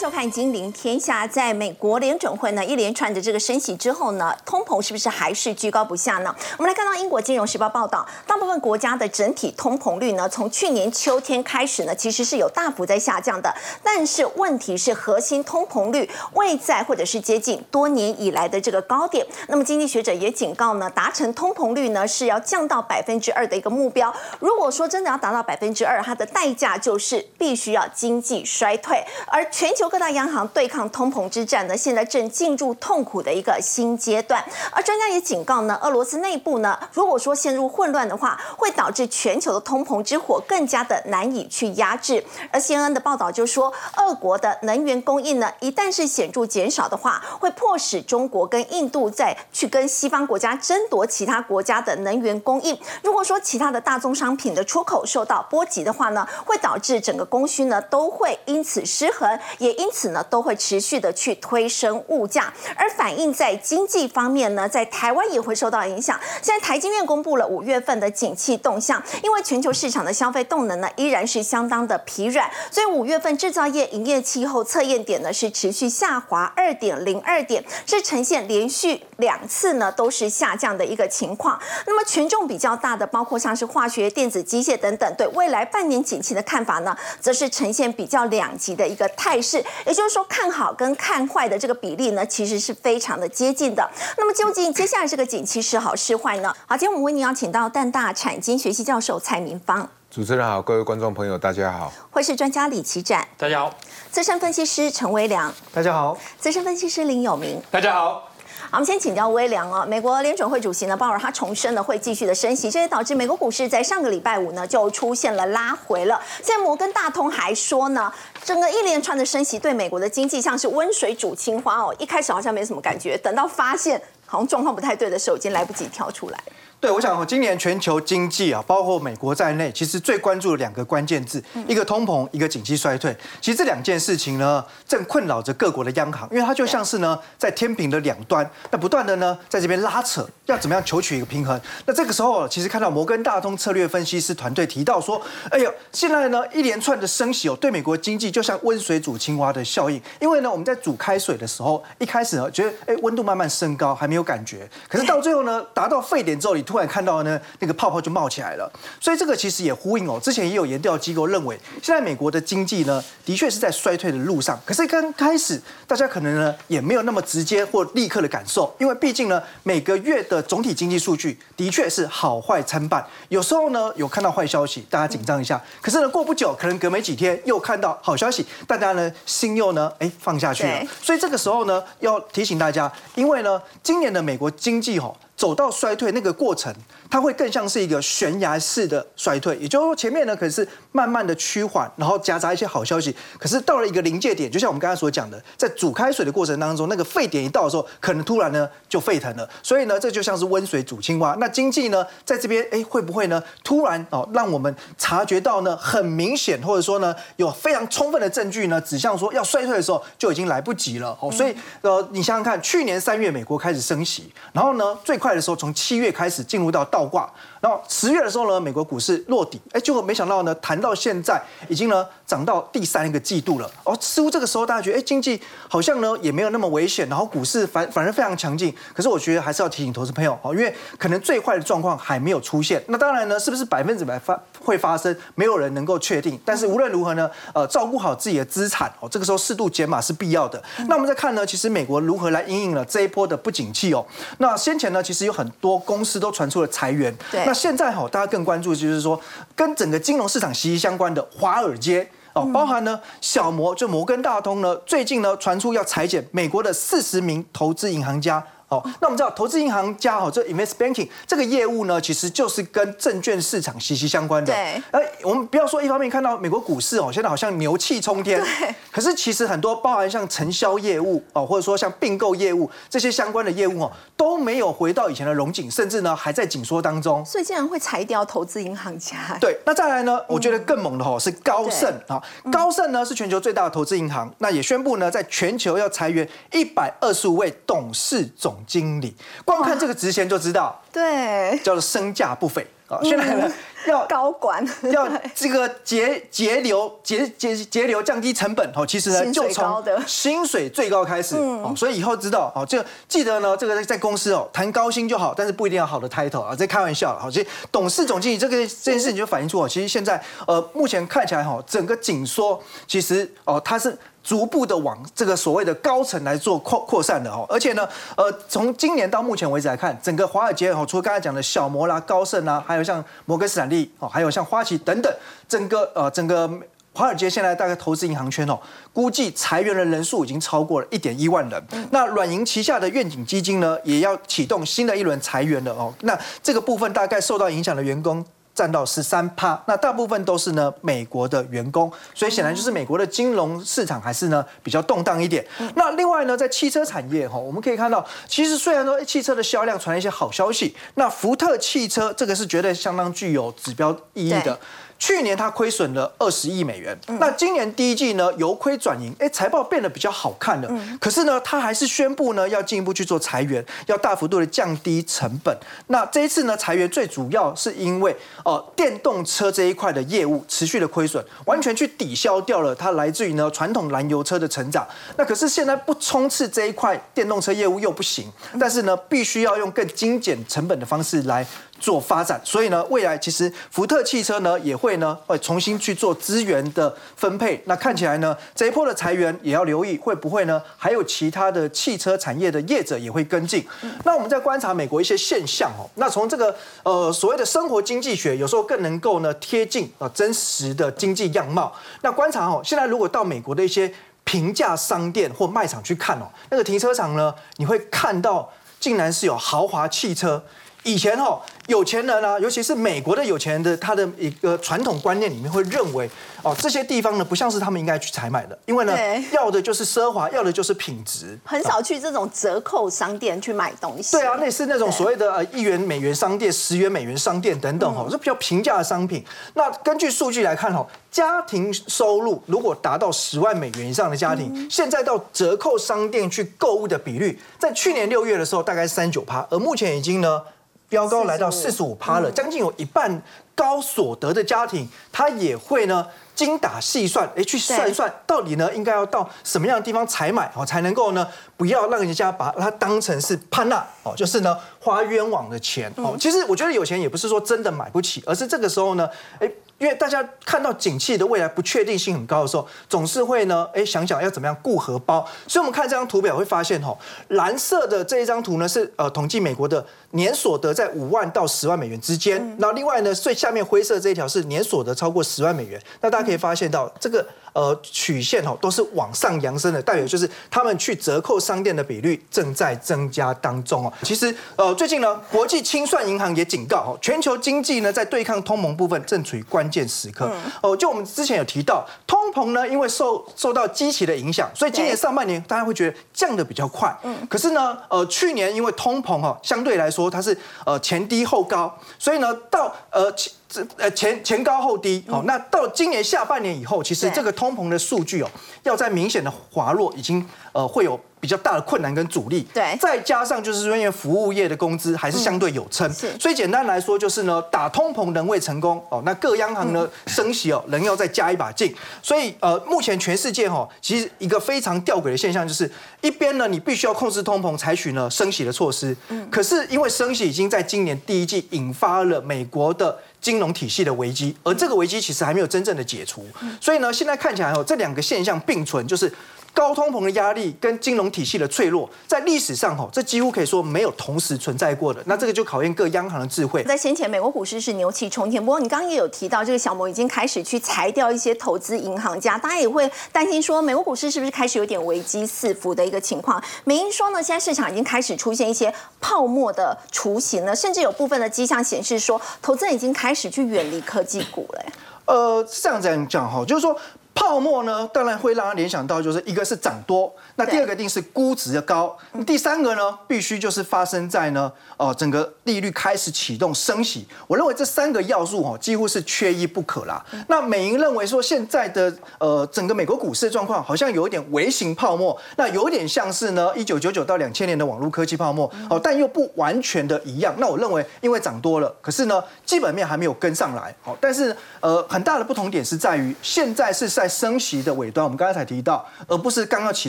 收看《金陵天下》。在美国联准会呢一连串的这个升息之后呢，通膨是不是还是居高不下呢？我们来看到英国金融时报报道，大部分国家的整体通膨率呢，从去年秋天开始呢，其实是有大幅在下降的。但是问题是，核心通膨率未在或者是接近多年以来的这个高点。那么经济学者也警告呢，达成通膨率呢是要降到百分之二的一个目标。如果说真的要达到百分之二，它的代价就是必须要经济衰退，而全球各大央行对抗通膨之战呢，现在正进入痛苦的一个新阶段。而专家也警告呢，俄罗斯内部呢，如果说陷入混乱的话，会导致全球的通膨之火更加的难以去压制。而 CNN 的报道就说，俄国的能源供应呢，一旦是显著减少的话，会迫使中国跟印度再去跟西方国家争夺其他国家的能源供应。如果说其他的大宗商品的出口受到波及的话呢，会导致整个供需呢都会因此失衡，也因此呢都会持续的去推升物价，而反映在经济方面呢，在台湾也会受到影响。现在台积院公布了五月份的景气动向，因为全球市场的消费动能呢依然是相当的疲软，所以五月份制造业营业气候测验点呢是持续下滑二点零二点，是呈现连续两次呢都是下降的一个情况。那么权重比较大的，包括像是化学、电子、机械等等，对未来半年景气的看法呢，则是呈现比较两极的一个态势。也就是说，看好跟看坏的这个比例呢，其实是非常的接近的。那么究竟接下来这个景气是好是坏呢？好，今天我们为您邀请到淡大产经学系教授蔡明芳，主持人好，各位观众朋友大家好，会是专家李奇展，大家好，资深分析师陈维良，大家好，资深分析师林有明。大家好。好，我们先请教威良啊。美国联准会主席呢鲍尔他重申了会继续的升息，这也导致美国股市在上个礼拜五呢就出现了拉回了。现在摩根大通还说呢，整个一连串的升息对美国的经济像是温水煮青蛙哦。一开始好像没什么感觉，等到发现好像状况不太对的时候，已经来不及跳出来。对，我想今年全球经济啊，包括美国在内，其实最关注的两个关键字，一个通膨，一个景气衰退。其实这两件事情呢，正困扰着各国的央行，因为它就像是呢，在天平的两端，那不断的呢，在这边拉扯，要怎么样求取一个平衡？那这个时候，其实看到摩根大通策略分析师团队提到说，哎呦，现在呢，一连串的升息哦，对美国经济就像温水煮青蛙的效应。因为呢，我们在煮开水的时候，一开始呢，觉得哎，温度慢慢升高，还没有感觉，可是到最后呢，达到沸点之后，你突然看到呢，那个泡泡就冒起来了。所以这个其实也呼应哦，之前也有研调机构认为，现在美国的经济呢，的确是在衰退的路上。可是刚开始，大家可能呢也没有那么直接或立刻的感受，因为毕竟呢，每个月的总体经济数据的确是好坏参半。有时候呢有看到坏消息，大家紧张一下；可是呢过不久，可能隔没几天又看到好消息，大家呢心又呢哎放下去了。所以这个时候呢，要提醒大家，因为呢，今年的美国经济哈、走到衰退那个过程，它会更像是一个悬崖式的衰退，也就是说前面呢可是慢慢的趋缓，然后夹杂一些好消息，可是到了一个临界点，就像我们刚才所讲的，在煮开水的过程当中，那个沸点一到的时候，可能突然呢就沸腾了，所以呢这就像是温水煮青蛙。那经济呢在这边哎会不会呢突然哦让我们察觉到呢很明显，或者说呢有非常充分的证据呢指向说要衰退的时候就已经来不及了哦，所以呃你想想看，去年三月美国开始升息，然后呢最快的时候从七月开始进入到倒挂，然后十月的时候呢美国股市落底，哎结果没想到呢谈到现在已经呢涨到第三个季度了，哦似乎这个时候大家觉得哎经济好像呢也没有那么危险，然后股市反反而非常强劲，可是我觉得还是要提醒投资朋友哦，因为可能最坏的状况还没有出现，那当然呢是不是百分之百发会发生，没有人能够确定，但是无论如何呢，呃照顾好自己的资产哦，这个时候适度减码是必要的。那我们再看呢，其实美国如何来应应了这一波的不景气哦，那先前呢其实有很多公司都传出了裁员，对那现在哈、大家更关注就是说跟整个金融市场息息相关的华尔街。哦，包含呢小摩就摩根大通呢，最近呢传出要裁减美国的四十名投资银行家。哦，那我们知道投资银行家哈，这 invest banking 这个业务呢，其实就是跟证券市场息息相关的。对而，我们不要说一方面看到美国股市哦，现在好像牛气冲天，对。可是其实很多包含像承销业务哦，或者说像并购业务这些相关的业务哦，都没有回到以前的荣景，甚至呢还在紧缩当中。所以竟然会裁掉投资银行家，对，那再来呢？我觉得更猛的哈是高盛啊，高盛呢是全球最大的投资银行，那也宣布呢在全球要裁员一百二十五位董事总经理，光看这个职衔就知道，对，叫做身价不菲啊。现在呢，要高管要 这个节节流节节节流降低成本哦，其实呢就从薪水最高开始哦，所以以后知道哦，这个记得呢，这个在公司哦谈高薪就好，但是不一定要好的 title 啊，这开玩笑了。好，其实董事总经理这个这件事情就反映出哦，其实现在呃目前看起来哈，整个紧缩其实哦它是。逐步的往这个所谓的高层来做扩扩散的哦，而且呢，呃，从今年到目前为止来看，整个华尔街哦，除了刚才讲的小摩啦、高盛啊，还有像摩根斯坦利哦，还有像花旗等等，整个呃整个华尔街现在大概投资银行圈哦，估计裁员的人数已经超过了一点一万人。那软银旗下的愿景基金呢，也要启动新的一轮裁员了哦。那这个部分大概受到影响的员工。占到十三趴，那大部分都是呢美国的员工，所以显然就是美国的金融市场还是呢比较动荡一点。那另外呢，在汽车产业哈，我们可以看到，其实虽然说汽车的销量传来一些好消息，那福特汽车这个是绝对相当具有指标意义的。去年它亏损了二十亿美元，那今年第一季呢由亏转盈，哎，财报变得比较好看了。可是呢，它还是宣布呢要进一步去做裁员，要大幅度的降低成本。那这一次呢裁员最主要是因为呃电动车这一块的业务持续的亏损，完全去抵消掉了它来自于呢传统燃油车的成长。那可是现在不冲刺这一块电动车业务又不行，但是呢必须要用更精简成本的方式来。做发展，所以呢，未来其实福特汽车呢也会呢会重新去做资源的分配。那看起来呢，这一波的裁员也要留意会不会呢，还有其他的汽车产业的业者也会跟进。那我们在观察美国一些现象哦，那从这个呃所谓的生活经济学，有时候更能够呢贴近啊真实的经济样貌。那观察哦，现在如果到美国的一些平价商店或卖场去看哦，那个停车场呢，你会看到竟然是有豪华汽车。以前哈。有钱人啊，尤其是美国的有钱人的他的一个传统观念里面会认为，哦，这些地方呢不像是他们应该去采买的，因为呢要的就是奢华，要的就是品质，很少去这种折扣商店去买东西。对啊，类似那种所谓的呃一元美元商店、十元美元商店等等哦，是比较平价的商品。那根据数据来看哈，家庭收入如果达到十万美元以上的家庭，现在到折扣商店去购物的比率，在去年六月的时候大概三九趴，而目前已经呢。飙高来到四十五趴了，将近有一半高所得的家庭，他也会呢精打细算，哎，去算一算到底呢应该要到什么样的地方采买哦，才能够呢不要让人家把它当成是潘娜哦，就是呢花冤枉的钱哦。其实我觉得有钱也不是说真的买不起，而是这个时候呢，哎。因为大家看到景气的未来不确定性很高的时候，总是会呢，哎，想想要怎么样顾荷包。所以，我们看这张图表会发现，吼，蓝色的这一张图呢，是呃统计美国的年所得在五万到十万美元之间。那另外呢，最下面灰色这一条是年所得超过十万美元。那大家可以发现到这个。呃，曲线哦都是往上扬升的，代表就是他们去折扣商店的比率正在增加当中哦。其实呃，最近呢，国际清算银行也警告哦，全球经济呢在对抗通膨部分正处于关键时刻。哦，就我们之前有提到，通膨呢因为受受到积极的影响，所以今年上半年大家会觉得降的比较快。嗯。可是呢，呃，去年因为通膨哦相对来说它是呃前低后高，所以呢到呃。这呃前前高后低，好，那到今年下半年以后，其实这个通膨的数据哦，要在明显的滑落，已经呃会有。比较大的困难跟阻力，对，再加上就是说，因为服务业的工资还是相对有撑，所以简单来说就是呢，打通膨仍未成功哦，那各央行呢升息哦，仍要再加一把劲，所以呃，目前全世界哈，其实一个非常吊诡的现象就是，一边呢你必须要控制通膨，采取呢升息的措施，嗯，可是因为升息已经在今年第一季引发了美国的金融体系的危机，而这个危机其实还没有真正的解除，所以呢，现在看起来哦，这两个现象并存，就是。高通膨的压力跟金融体系的脆弱，在历史上哈，这几乎可以说没有同时存在过的。那这个就考验各央行的智慧。在先前，美国股市是牛气冲天，不过你刚刚也有提到，这个小摩已经开始去裁掉一些投资银行家，大家也会担心说，美国股市是不是开始有点危机四伏的一个情况？美英说呢，现在市场已经开始出现一些泡沫的雏形了，甚至有部分的迹象显示说，投资人已经开始去远离科技股了。呃，这样这样讲哈，就是说。泡沫呢，当然会让他联想到，就是一个是涨多，那第二个一定是估值的高，第三个呢，必须就是发生在呢，哦，整个利率开始启动升息。我认为这三个要素哦，几乎是缺一不可啦。那美银认为说，现在的呃整个美国股市的状况好像有一点微型泡沫，那有点像是呢一九九九到两千年的网络科技泡沫哦，但又不完全的一样。那我认为，因为涨多了，可是呢基本面还没有跟上来，好，但是呃很大的不同点是在于，现在是在升息的尾端，我们刚才才提到，而不是刚刚启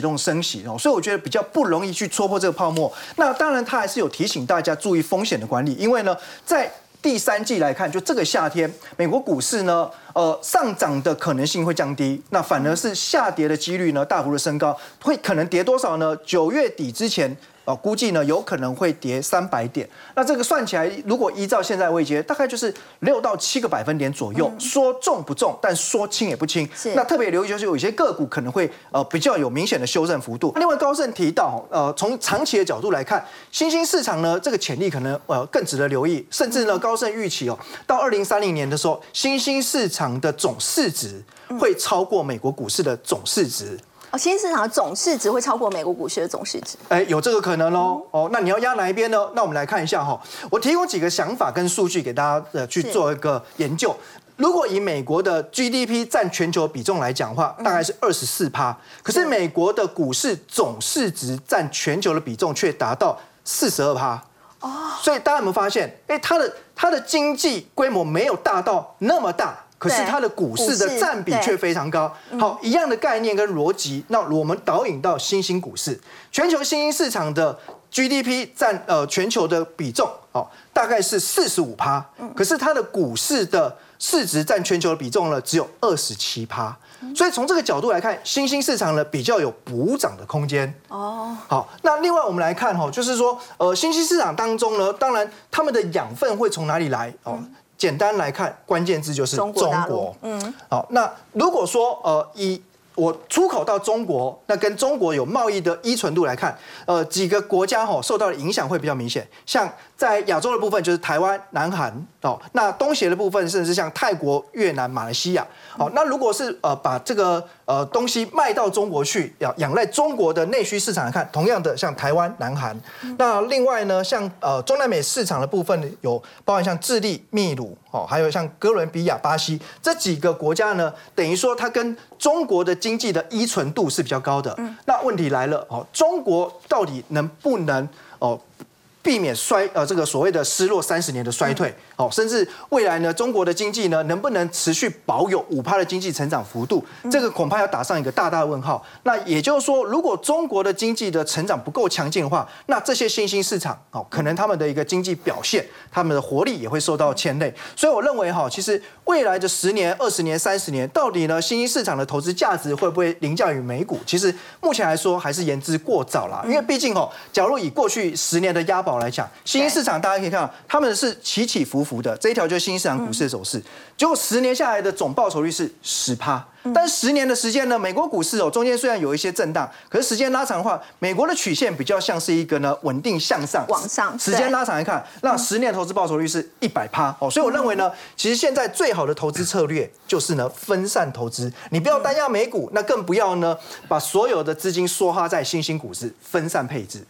动升息哦，所以我觉得比较不容易去戳破这个泡沫。那当然，他还是有提醒大家注意风险的管理，因为呢，在第三季来看，就这个夏天，美国股市呢，呃，上涨的可能性会降低，那反而是下跌的几率呢大幅的升高，会可能跌多少呢？九月底之前。哦，估计呢有可能会跌三百点，那这个算起来，如果依照现在位阶，大概就是六到七个百分点左右。说重不重，但说轻也不轻。那特别留意就是有一些个股可能会呃比较有明显的修正幅度。另外高盛提到，呃，从长期的角度来看，新兴市场呢这个潜力可能呃更值得留意，甚至呢高盛预期哦，到二零三零年的时候，新兴市场的总市值会超过美国股市的总市值。哦，新兴市场的总市值会超过美国股市的总市值？哎，有这个可能哦。哦，那你要压哪一边呢？那我们来看一下哈，我提供几个想法跟数据给大家呃去做一个研究。如果以美国的 GDP 占全球比重来讲的话，大概是二十四趴，可是美国的股市总市值占全球的比重却达到四十二趴。哦，所以大家有没有发现？哎，它的它的经济规模没有大到那么大。可是它的股市的占比却非常高。好，一样的概念跟逻辑，那我们导引到新兴股市，全球新兴市场的 GDP 占呃全球的比重，哦，大概是四十五趴。可是它的股市的市值占全球的比重呢，只有二十七趴。所以从这个角度来看，新兴市场呢比较有补涨的空间。哦，好，那另外我们来看哈，就是说呃新兴市场当中呢，当然他们的养分会从哪里来？哦。简单来看，关键字就是中国。嗯，好，那如果说呃，以我出口到中国，那跟中国有贸易的依存度来看，呃，几个国家哈受到的影响会比较明显，像。在亚洲的部分就是台湾、南韩哦，那东协的部分甚至像泰国、越南、马来西亚哦。那如果是呃把这个呃东西卖到中国去，要仰赖中国的内需市场来看，同样的像台湾、南韩。那另外呢，像呃中南美市场的部分有包含像智利、秘鲁哦，还有像哥伦比亚、巴西这几个国家呢，等于说它跟中国的经济的依存度是比较高的。那问题来了哦，中国到底能不能哦？避免衰呃这个所谓的失落三十年的衰退，哦，甚至未来呢，中国的经济呢能不能持续保有五趴的经济成长幅度？这个恐怕要打上一个大大问号。那也就是说，如果中国的经济的成长不够强劲的话，那这些新兴市场哦，可能他们的一个经济表现，他们的活力也会受到牵累。所以我认为哈，其实未来的十年、二十年、三十年，到底呢新兴市场的投资价值会不会凌驾于美股？其实目前来说还是言之过早啦。因为毕竟哦，假如以过去十年的押宝。来讲，新兴市场大家可以看到，他们是起起伏伏的，这一条就是新兴市场股市的走势。结果十年下来的总报酬率是十趴。但十年的时间呢，美国股市哦，中间虽然有一些震荡，可是时间拉长的话，美国的曲线比较像是一个呢稳定向上。往上。时间拉长来看，那十年投资报酬率是一百趴哦，所以我认为呢，其实现在最好的投资策略就是呢分散投资，你不要单压美股，那更不要呢把所有的资金梭哈在新兴股市，分散配置。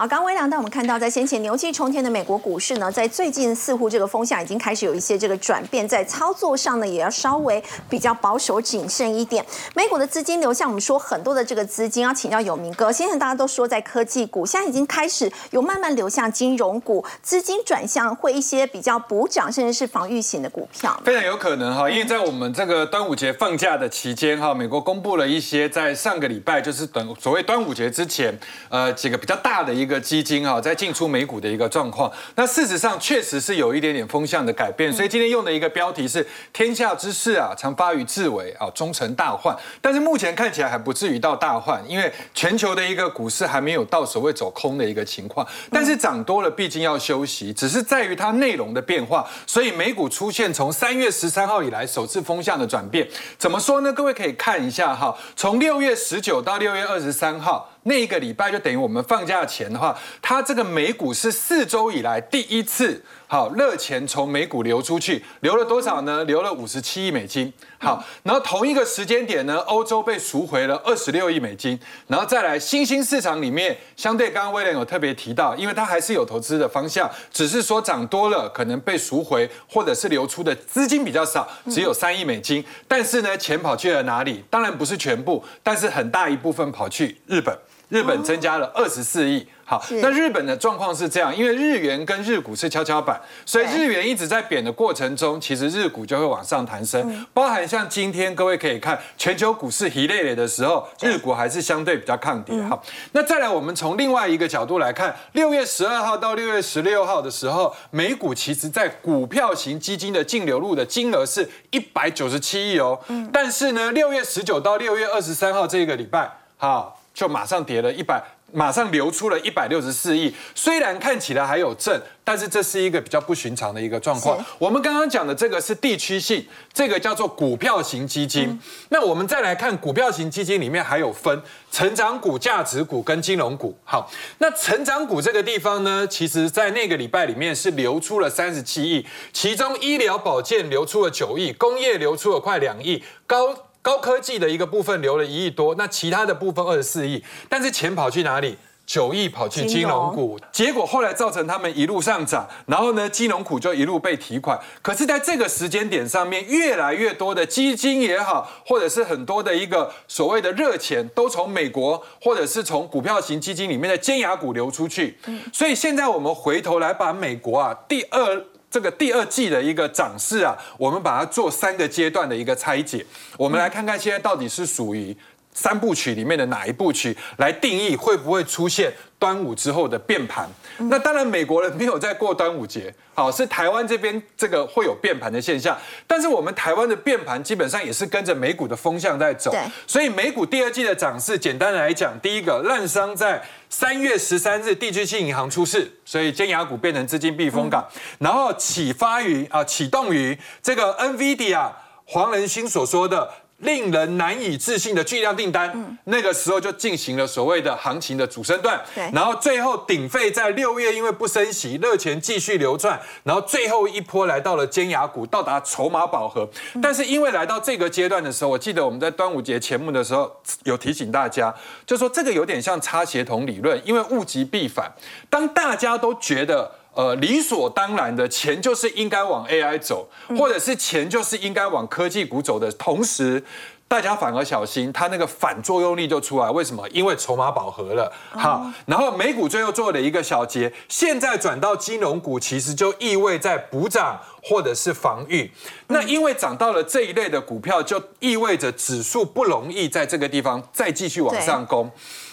好，刚微良，但我们看到，在先前牛气冲天的美国股市呢，在最近似乎这个风向已经开始有一些这个转变，在操作上呢，也要稍微比较保守谨慎一点。美股的资金流向，我们说很多的这个资金要请教有明哥。先前大家都说在科技股，现在已经开始有慢慢流向金融股，资金转向会一些比较补涨，甚至是防御型的股票，非常有可能哈。因为在我们这个端午节放假的期间哈，美国公布了一些在上个礼拜就是等所谓端午节之前，呃，几个比较大的一个。基金啊，在进出美股的一个状况，那事实上确实是有一点点风向的改变，所以今天用的一个标题是“天下之事啊，常发于至为啊，终成大患”。但是目前看起来还不至于到大患，因为全球的一个股市还没有到所谓走空的一个情况。但是涨多了，毕竟要休息，只是在于它内容的变化。所以美股出现从三月十三号以来首次风向的转变，怎么说呢？各位可以看一下哈，从六月十九到六月二十三号。那一个礼拜就等于我们放假前的话，它这个美股是四周以来第一次好，热钱从美股流出去，流了多少呢？流了五十七亿美金。好，然后同一个时间点呢，欧洲被赎回了二十六亿美金，然后再来新兴市场里面，相对刚刚威廉有特别提到，因为它还是有投资的方向，只是说涨多了，可能被赎回或者是流出的资金比较少，只有三亿美金，但是呢，钱跑去了哪里？当然不是全部，但是很大一部分跑去日本。日本增加了二十四亿。好，那日本的状况是这样，因为日元跟日股是跷跷板，所以日元一直在贬的过程中，其实日股就会往上弹升。包含像今天各位可以看全球股市一累累的时候，日股还是相对比较抗跌。好，那再来我们从另外一个角度来看，六月十二号到六月十六号的时候，美股其实在股票型基金的净流入的金额是一百九十七亿哦。嗯，但是呢，六月十九到六月二十三号这个礼拜，好。就马上跌了一百，马上流出了一百六十四亿。虽然看起来还有正，但是这是一个比较不寻常的一个状况。我们刚刚讲的这个是地区性，这个叫做股票型基金。那我们再来看股票型基金里面还有分成长股、价值股跟金融股。好，那成长股这个地方呢，其实在那个礼拜里面是流出了三十七亿，其中医疗保健流出了九亿，工业流出了快两亿，高。高科技的一个部分留了一亿多，那其他的部分二十四亿，但是钱跑去哪里？九亿跑去金融股，结果后来造成他们一路上涨，然后呢，金融股就一路被提款。可是，在这个时间点上面，越来越多的基金也好，或者是很多的一个所谓的热钱，都从美国或者是从股票型基金里面的尖牙股流出去。所以现在我们回头来把美国啊第二。这个第二季的一个涨势啊，我们把它做三个阶段的一个拆解。我们来看看现在到底是属于三部曲里面的哪一部曲来定义会不会出现端午之后的变盘。那当然美国人没有在过端午节，好是台湾这边这个会有变盘的现象。但是我们台湾的变盘基本上也是跟着美股的风向在走。所以美股第二季的涨势，简单来讲，第一个烂商在。三月十三日，地区性银行出事，所以尖牙股变成资金避风港，然后启发于啊，启动于这个 NVIDIA 黄仁勋所说的。令人难以置信的巨量订单，那个时候就进行了所谓的行情的主升段，然后最后鼎沸在六月因为不升息，热钱继续流转，然后最后一波来到了尖牙股，到达筹码饱和。但是因为来到这个阶段的时候，我记得我们在端午节前目的时候有提醒大家，就说这个有点像插协同理论，因为物极必反，当大家都觉得。呃，理所当然的钱就是应该往 AI 走，或者是钱就是应该往科技股走的同时，大家反而小心，它那个反作用力就出来。为什么？因为筹码饱和了。好，然后美股最后做了一个小结，现在转到金融股，其实就意味在补涨或者是防御。那因为涨到了这一类的股票，就意味着指数不容易在这个地方再继续往上攻。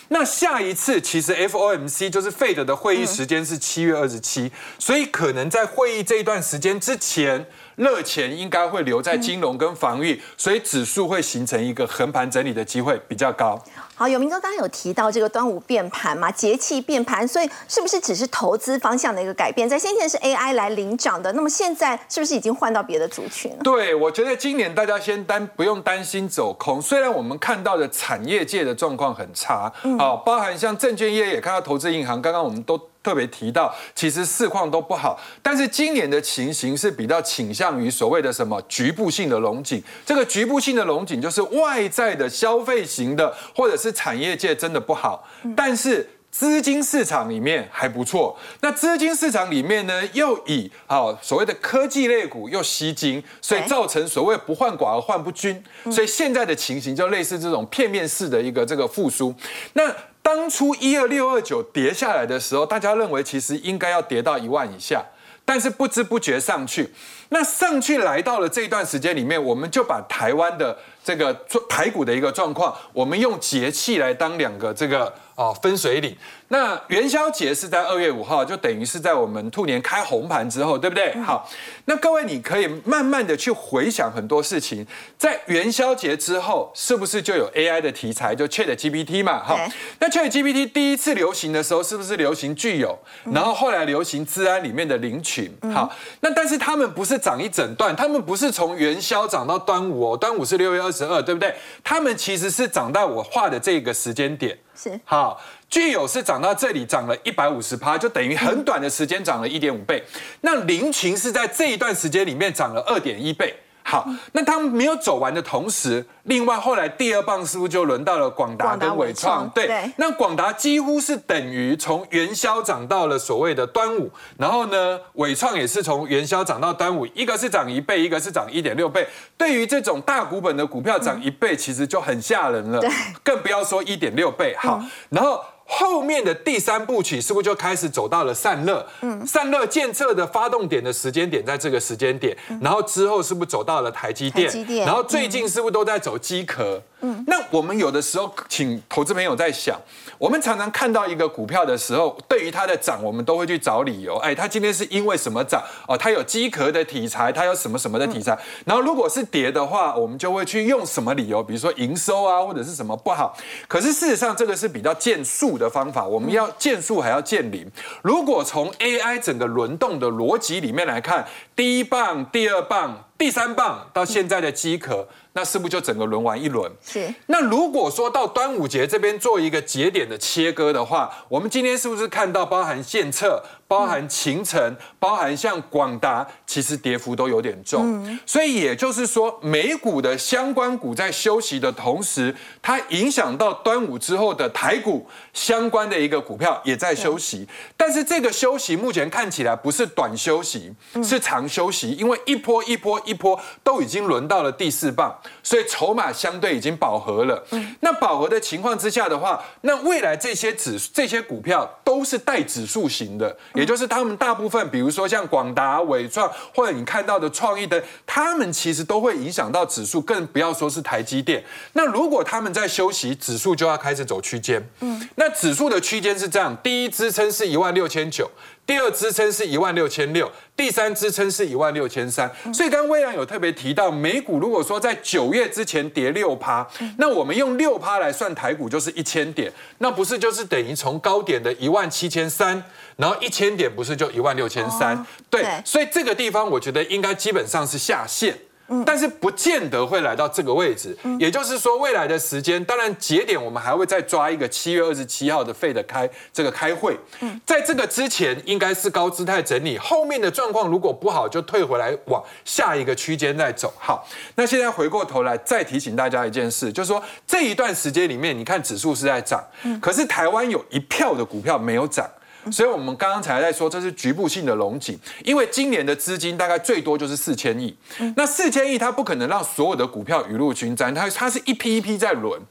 那下一次其实 FOMC 就是费德的会议时间是七月二十七，所以可能在会议这一段时间之前。热钱应该会留在金融跟防御，所以指数会形成一个横盘整理的机会比较高。好，有明哥刚刚有提到这个端午变盘嘛，节气变盘，所以是不是只是投资方向的一个改变？在先前是 AI 来领涨的，那么现在是不是已经换到别的族群了？对，我觉得今年大家先担不用担心走空，虽然我们看到的产业界的状况很差，好，包含像证券业也看到投资银行，刚刚我们都。特别提到，其实市况都不好，但是今年的情形是比较倾向于所谓的什么局部性的龙井。这个局部性的龙井就是外在的消费型的，或者是产业界真的不好，但是资金市场里面还不错。那资金市场里面呢，又以啊所谓的科技类股又吸金，所以造成所谓不患寡而患不均。所以现在的情形就类似这种片面式的一个这个复苏。那当初一二六二九跌下来的时候，大家认为其实应该要跌到一万以下，但是不知不觉上去，那上去来到了这一段时间里面，我们就把台湾的这个台股的一个状况，我们用节气来当两个这个啊分水岭。那元宵节是在二月五号，就等于是在我们兔年开红盘之后，对不对？好，那各位你可以慢慢的去回想很多事情，在元宵节之后，是不是就有 AI 的题材，就 Chat GPT 嘛？哈，那 Chat GPT 第一次流行的时候，是不是流行具有？然后后来流行治安里面的领群，好，那但是他们不是涨一整段，他们不是从元宵涨到端午哦，端午是六月二十二，对不对？他们其实是涨到我画的这个时间点。好，具有是涨到这里涨了一百五十趴，就等于很短的时间涨了一点五倍。那林群是在这一段时间里面涨了二点一倍。好，那他们没有走完的同时，另外后来第二棒是不是就轮到了广达跟伟创？对，那广达几乎是等于从元宵涨到了所谓的端午，然后呢，伟创也是从元宵涨到端午，一个是涨一倍，一个是涨一点六倍。对于这种大股本的股票涨一倍，其实就很吓人了，更不要说一点六倍。好，然后。后面的第三部曲是不是就开始走到了散热？嗯，散热建测的发动点的时间点在这个时间点，然后之后是不是走到了台积电？台积电，然后最近是不是都在走机壳？嗯，那我们有的时候请投资朋友在想，我们常常看到一个股票的时候，对于它的涨，我们都会去找理由。哎，它今天是因为什么涨？哦，它有机壳的题材，它有什么什么的题材。然后如果是跌的话，我们就会去用什么理由？比如说营收啊，或者是什么不好。可是事实上，这个是比较见数的方法。我们要见数还要见零。如果从 AI 整个轮动的逻辑里面来看，第一棒、第二棒。第三棒到现在的机壳，那是不是就整个轮完一轮？是。那如果说到端午节这边做一个节点的切割的话，我们今天是不是看到包含线测？包含秦城，包含像广达，其实跌幅都有点重，所以也就是说，美股的相关股在休息的同时，它影响到端午之后的台股相关的一个股票也在休息。但是这个休息目前看起来不是短休息，是长休息，因为一波一波一波都已经轮到了第四棒，所以筹码相对已经饱和了。那饱和的情况之下的话，那未来这些指这些股票都是带指数型的。也就是他们大部分，比如说像广达、伟创，或者你看到的创意的，他们其实都会影响到指数，更不要说是台积电。那如果他们在休息，指数就要开始走区间。嗯，那指数的区间是这样：第一支撑是一万六千九。第二支撑是一万六千六，第三支撑是一万六千三。所以刚刚微良有特别提到，美股如果说在九月之前跌六趴，那我们用六趴来算台股就是一千点，那不是就是等于从高点的一万七千三，然后一千点不是就一万六千三？对，所以这个地方我觉得应该基本上是下限。但是不见得会来到这个位置，也就是说未来的时间，当然节点我们还会再抓一个七月二十七号的费的开这个开会，在这个之前应该是高姿态整理，后面的状况如果不好就退回来往下一个区间再走。好，那现在回过头来再提醒大家一件事，就是说这一段时间里面，你看指数是在涨，可是台湾有一票的股票没有涨。所以，我们刚刚才在说，这是局部性的龙井，因为今年的资金大概最多就是四千亿。那四千亿，它不可能让所有的股票雨露均沾，它它是一批一批在轮。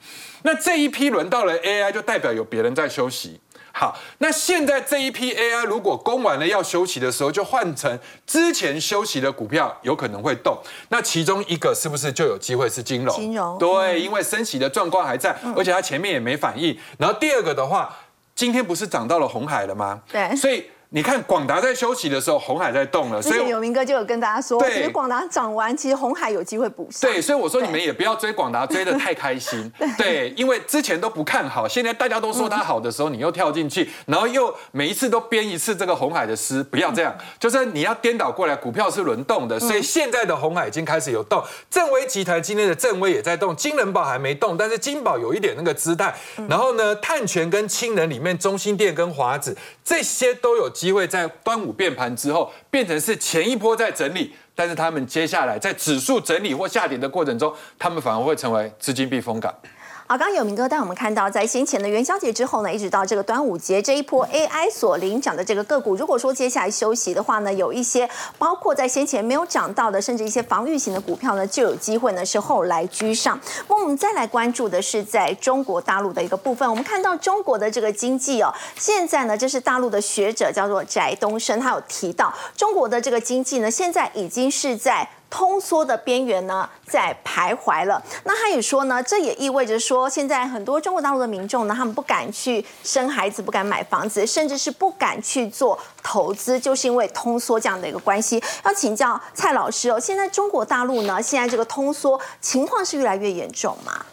那这一批轮到了 AI，就代表有别人在休息。好，那现在这一批 AI 如果攻完了要休息的时候，就换成之前休息的股票有可能会动。那其中一个是不是就有机会是金融？金融对，因为升息的状况还在，而且它前面也没反应。然后第二个的话。今天不是涨到了红海了吗？对，所以。你看广达在休息的时候，红海在动了。所以有明哥就有跟大家说，其实广达涨完，其实红海有机会补上。对，所以我说你们也不要追广达，追的太开心。对，因为之前都不看好，现在大家都说它好的时候，你又跳进去，然后又每一次都编一次这个红海的诗，不要这样。就是你要颠倒过来，股票是轮动的，所以现在的红海已经开始有动。正威集团今天的正威也在动，金人宝还没动，但是金宝有一点那个姿态。然后呢，碳权跟氢能里面，中心电跟华子这些都有机会在端。午变盘之后，变成是前一波在整理，但是他们接下来在指数整理或下跌的过程中，他们反而会成为资金避风港。好，刚刚有明哥带我们看到，在先前的元宵节之后呢，一直到这个端午节这一波 AI 所领涨的这个个股，如果说接下来休息的话呢，有一些包括在先前没有涨到的，甚至一些防御型的股票呢，就有机会呢是后来居上。那我们再来关注的是在中国大陆的一个部分，我们看到中国的这个经济哦，现在呢，这是大陆的学者叫做翟东升，他有提到中国的这个经济呢，现在已经是在。通缩的边缘呢，在徘徊了。那他也说呢，这也意味着说，现在很多中国大陆的民众呢，他们不敢去生孩子，不敢买房子，甚至是不敢去做投资，就是因为通缩这样的一个关系。要请教蔡老师哦，现在中国大陆呢，现在这个通缩情况是越来越严重吗？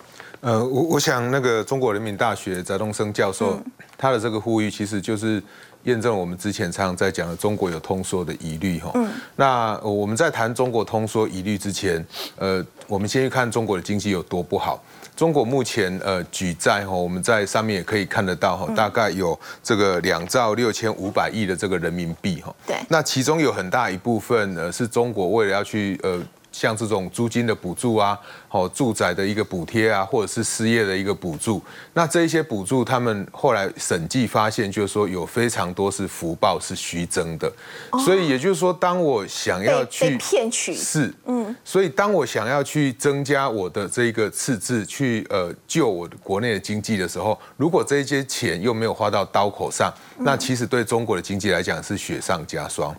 呃，我我想那个中国人民大学翟东升教授他的这个呼吁，其实就是验证我们之前常常在讲的中国有通缩的疑虑哈。嗯。那我们在谈中国通缩疑虑之前，呃，我们先去看中国的经济有多不好。中国目前呃举债哈，我们在上面也可以看得到哈，大概有这个两兆六千五百亿的这个人民币哈。对。那其中有很大一部分呃是中国为了要去呃。像这种租金的补助啊，哦，住宅的一个补贴啊，或者是失业的一个补助，那这一些补助，他们后来审计发现，就是说有非常多是福报是虚增的，所以也就是说，当我想要去骗取。是，嗯，所以当我想要去增加我的这个赤字，去呃救我的国内的经济的时候，如果这些钱又没有花到刀口上，那其实对中国的经济来讲是雪上加霜。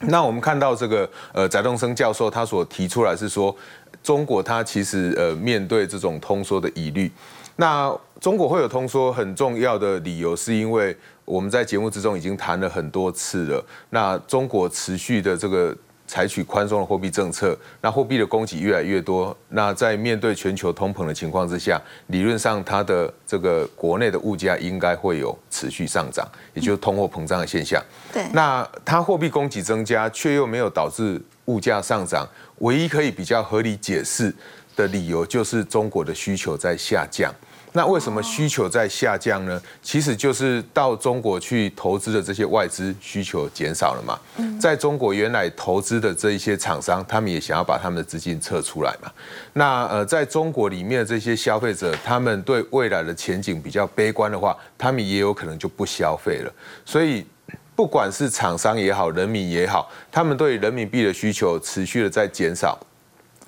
那我们看到这个呃，翟东升教授他所提出来是说，中国他其实呃面对这种通缩的疑虑，那中国会有通缩很重要的理由是因为我们在节目之中已经谈了很多次了，那中国持续的这个。采取宽松的货币政策，那货币的供给越来越多，那在面对全球通膨的情况之下，理论上它的这个国内的物价应该会有持续上涨，也就是通货膨胀的现象。对，那它货币供给增加，却又没有导致物价上涨，唯一可以比较合理解释的理由就是中国的需求在下降。那为什么需求在下降呢？其实就是到中国去投资的这些外资需求减少了嘛。在中国原来投资的这一些厂商，他们也想要把他们的资金撤出来嘛。那呃，在中国里面的这些消费者，他们对未来的前景比较悲观的话，他们也有可能就不消费了。所以，不管是厂商也好，人民也好，他们对人民币的需求持续的在减少，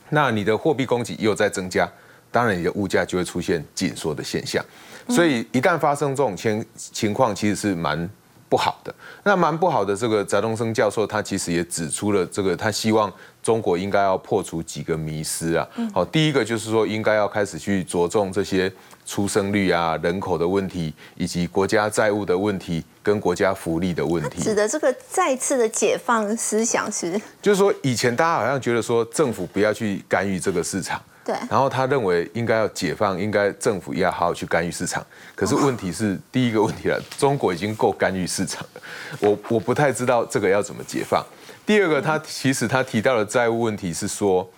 那你的货币供给又在增加。当然，你的物价就会出现紧缩的现象，所以一旦发生这种情情况，其实是蛮不好的。那蛮不好的，这个翟东升教授他其实也指出了这个，他希望中国应该要破除几个迷思啊。好，第一个就是说，应该要开始去着重这些出生率啊、人口的问题，以及国家债务的问题跟国家福利的问题。指的这个再次的解放思想是，就是说以前大家好像觉得说政府不要去干预这个市场。对，然后他认为应该要解放，应该政府要好好去干预市场。可是问题是，第一个问题了，中国已经够干预市场了，我我不太知道这个要怎么解放。第二个，他其实他提到的债务问题是说，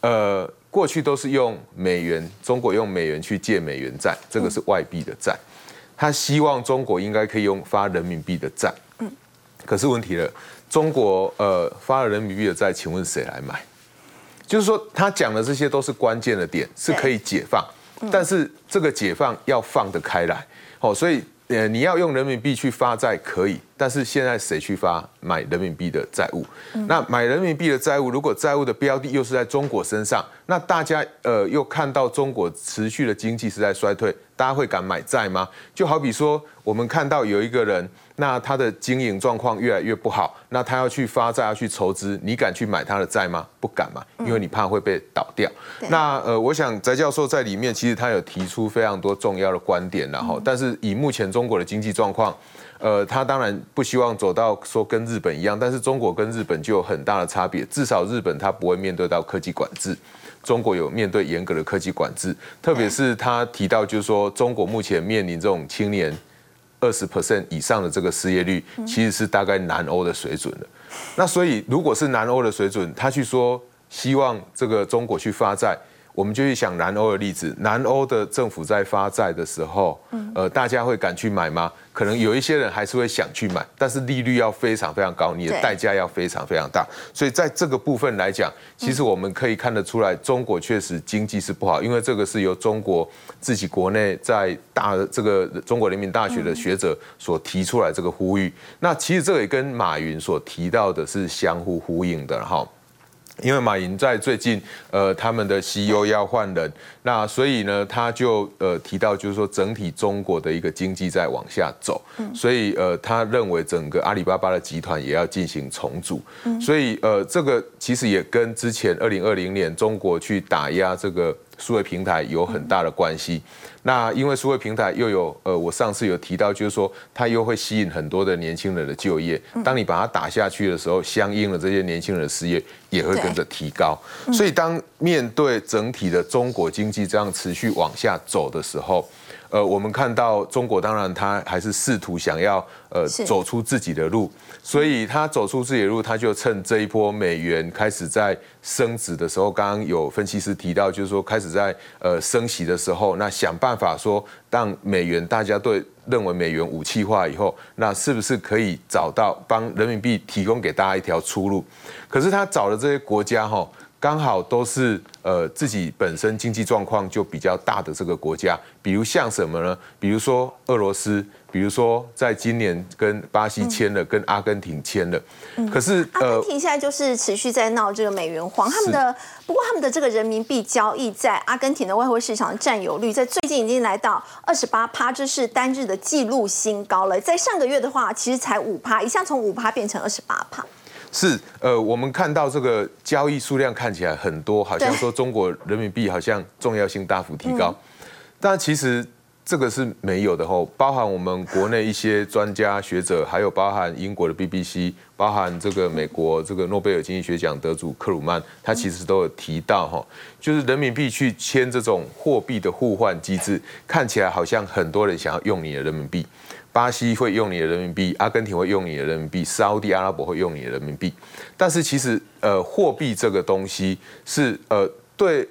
呃，过去都是用美元，中国用美元去借美元债，这个是外币的债。他希望中国应该可以用发人民币的债。嗯，可是问题了，中国呃发了人民币的债，请问谁来买？就是说，他讲的这些都是关键的点，是可以解放，但是这个解放要放得开来，哦，所以呃，你要用人民币去发债可以，但是现在谁去发买人民币的债务？那买人民币的债务，如果债务的标的又是在中国身上，那大家呃又看到中国持续的经济是在衰退，大家会敢买债吗？就好比说，我们看到有一个人。那他的经营状况越来越不好，那他要去发债要去筹资，你敢去买他的债吗？不敢嘛，因为你怕会被倒掉。那呃，我想翟教授在里面其实他有提出非常多重要的观点，然后，但是以目前中国的经济状况，呃，他当然不希望走到说跟日本一样，但是中国跟日本就有很大的差别，至少日本它不会面对到科技管制，中国有面对严格的科技管制，特别是他提到就是说中国目前面临这种青年。二十 percent 以上的这个失业率，其实是大概南欧的水准的。那所以，如果是南欧的水准，他去说希望这个中国去发债。我们就去想南欧的例子，南欧的政府在发债的时候，呃，大家会敢去买吗？可能有一些人还是会想去买，但是利率要非常非常高，你的代价要非常非常大。所以在这个部分来讲，其实我们可以看得出来，中国确实经济是不好，因为这个是由中国自己国内在大这个中国人民大学的学者所提出来这个呼吁。那其实这个也跟马云所提到的是相互呼应的哈。因为马云在最近，呃，他们的 CEO 要换人，那所以呢，他就呃提到，就是说整体中国的一个经济在往下走，所以呃，他认为整个阿里巴巴的集团也要进行重组，所以呃，这个其实也跟之前二零二零年中国去打压这个。数位平台有很大的关系，那因为数位平台又有呃，我上次有提到，就是说它又会吸引很多的年轻人的就业。当你把它打下去的时候，相应的这些年轻人的失业也会跟着提高。所以当面对整体的中国经济这样持续往下走的时候，呃，我们看到中国当然它还是试图想要呃走出自己的路，所以它走出自己的路，它就趁这一波美元开始在升值的时候，刚刚有分析师提到，就是说开始在呃升息的时候，那想办法说让美元大家对认为美元武器化以后，那是不是可以找到帮人民币提供给大家一条出路？可是他找的这些国家哈。刚好都是呃自己本身经济状况就比较大的这个国家，比如像什么呢？比如说俄罗斯，比如说在今年跟巴西签了，跟阿根廷签了。可是阿根廷现在就是持续在闹这个美元荒，他们的不过他们的这个人民币交易在阿根廷的外汇市场占有率在最近已经来到二十八趴，这是单日的纪录新高了。在上个月的话，其实才五趴，一下从五趴变成二十八趴。是，呃，我们看到这个交易数量看起来很多，好像说中国人民币好像重要性大幅提高，但其实这个是没有的吼。包含我们国内一些专家学者，还有包含英国的 BBC，包含这个美国这个诺贝尔经济学奖得主克鲁曼，他其实都有提到哈，就是人民币去签这种货币的互换机制，看起来好像很多人想要用你的人民币。巴西会用你的人民币，阿根廷会用你的人民币，沙地阿拉伯会用你的人民币。但是其实，呃，货币这个东西是呃，对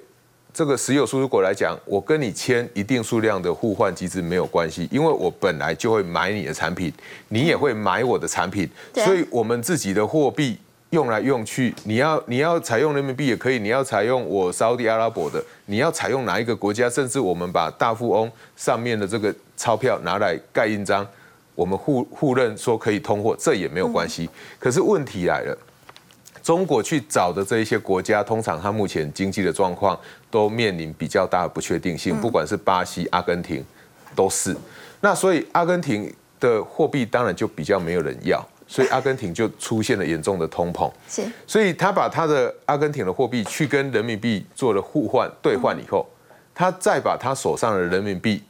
这个石油输出国来讲，我跟你签一定数量的互换机制没有关系，因为我本来就会买你的产品，你也会买我的产品，所以我们自己的货币。用来用去，你要你要采用人民币也可以，你要采用我沙地阿拉伯的，你要采用哪一个国家，甚至我们把大富翁上面的这个钞票拿来盖印章，我们互互认说可以通货，这也没有关系。可是问题来了，中国去找的这一些国家，通常它目前经济的状况都面临比较大的不确定性，不管是巴西、阿根廷都是。那所以阿根廷的货币当然就比较没有人要。所以阿根廷就出现了严重的通膨，是，所以他把他的阿根廷的货币去跟人民币做了互换兑换以后，他再把他手上的人民币，